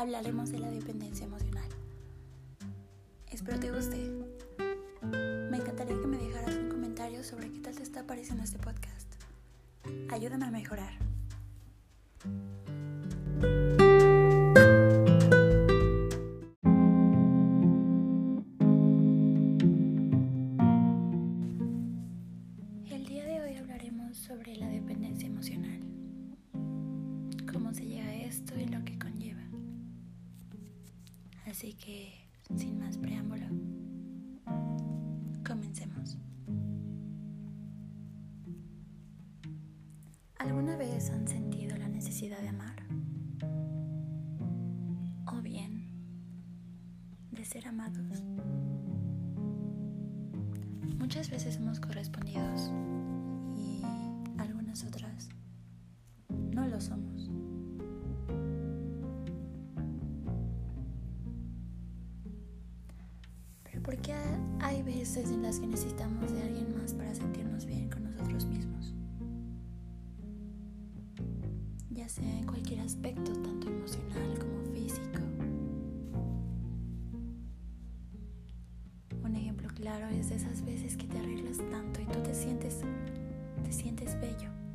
hablaremos de la dependencia emocional. Espero te guste. Me encantaría que me dejaras un comentario sobre qué tal te está pareciendo este podcast. Ayúdame a mejorar. Así que, sin más preámbulo, comencemos. ¿Alguna vez han sentido la necesidad de amar? ¿O bien de ser amados? Muchas veces somos correspondidos Pero ¿por qué hay veces en las que necesitamos de alguien más para sentirnos bien con nosotros mismos? Ya sea en cualquier aspecto, tanto emocional como físico. Un ejemplo claro es de esas veces que te arreglas tanto y tú te sientes te sientes bello.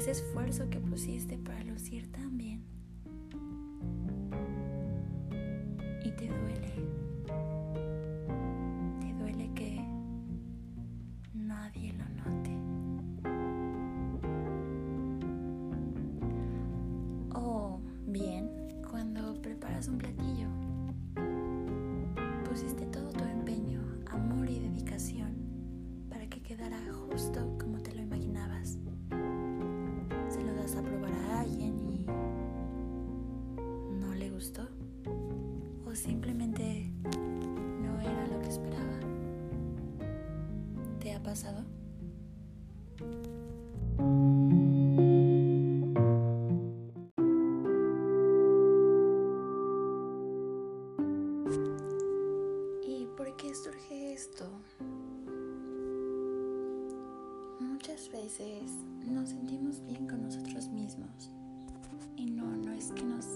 Ese esfuerzo que pusiste para lucir tan bien, y te duele, te duele que nadie lo note. O bien, cuando preparas un platillo, pusiste todo tu empeño, amor y dedicación para que quedara justo como A probar a alguien y no le gustó. O simplemente no era lo que esperaba. ¿Te ha pasado? ¿Y por qué surge esto? Muchas veces nos sentimos bien con nosotros mismos y no, no es que nos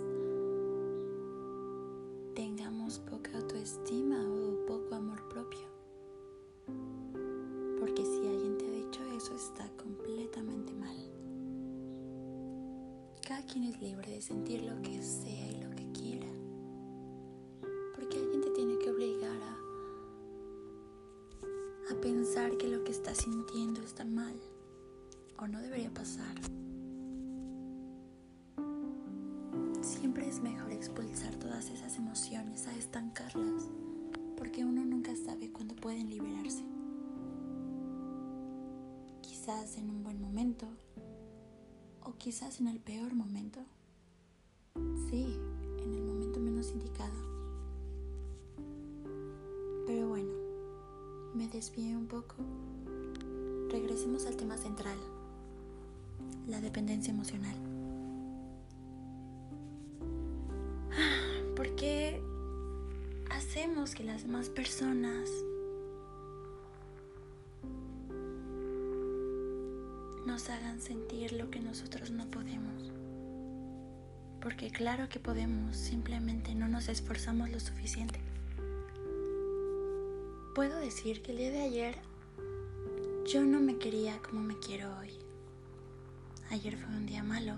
tengamos poca autoestima o poco amor propio. Porque si alguien te ha dicho eso está completamente mal. Cada quien es libre de sentir lo que sea y lo no debería pasar. Siempre es mejor expulsar todas esas emociones, a estancarlas, porque uno nunca sabe cuándo pueden liberarse. Quizás en un buen momento o quizás en el peor momento. Sí, en el momento menos indicado. Pero bueno, me desvié un poco. Regresemos al tema central, la dependencia emocional. ¿Por qué hacemos que las demás personas nos hagan sentir lo que nosotros no podemos? Porque claro que podemos, simplemente no nos esforzamos lo suficiente. Puedo decir que el día de ayer yo no me quería como me quiero hoy. Ayer fue un día malo,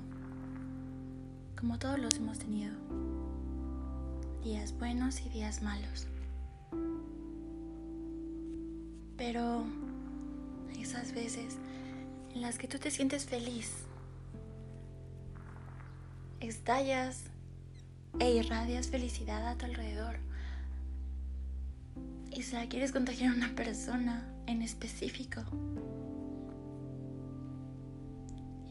como todos los hemos tenido. Días buenos y días malos. Pero esas veces en las que tú te sientes feliz, estallas e irradias felicidad a tu alrededor y se la quieres contagiar a una persona en específico.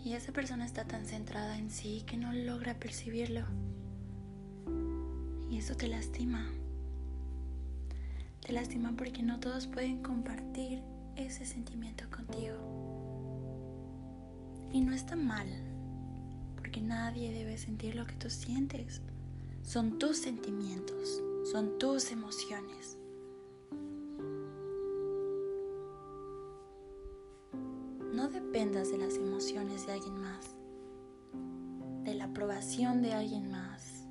Y esa persona está tan centrada en sí que no logra percibirlo. Y eso te lastima. Te lastima porque no todos pueden compartir ese sentimiento contigo. Y no está mal, porque nadie debe sentir lo que tú sientes. Son tus sentimientos, son tus emociones. No dependas de las emociones de alguien más, de la aprobación de alguien más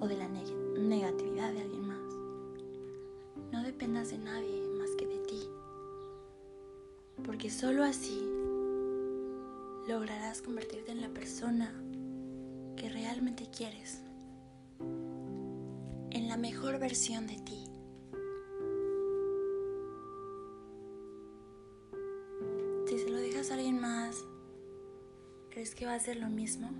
o de la negatividad de alguien más. No dependas de nadie más que de ti, porque solo así lograrás convertirte en la persona que realmente quieres, en la mejor versión de ti. Si se lo dejas a alguien más, ¿crees que va a ser lo mismo?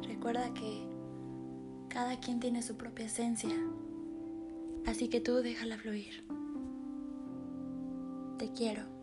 Recuerda que cada quien tiene su propia esencia, así que tú déjala fluir. Te quiero.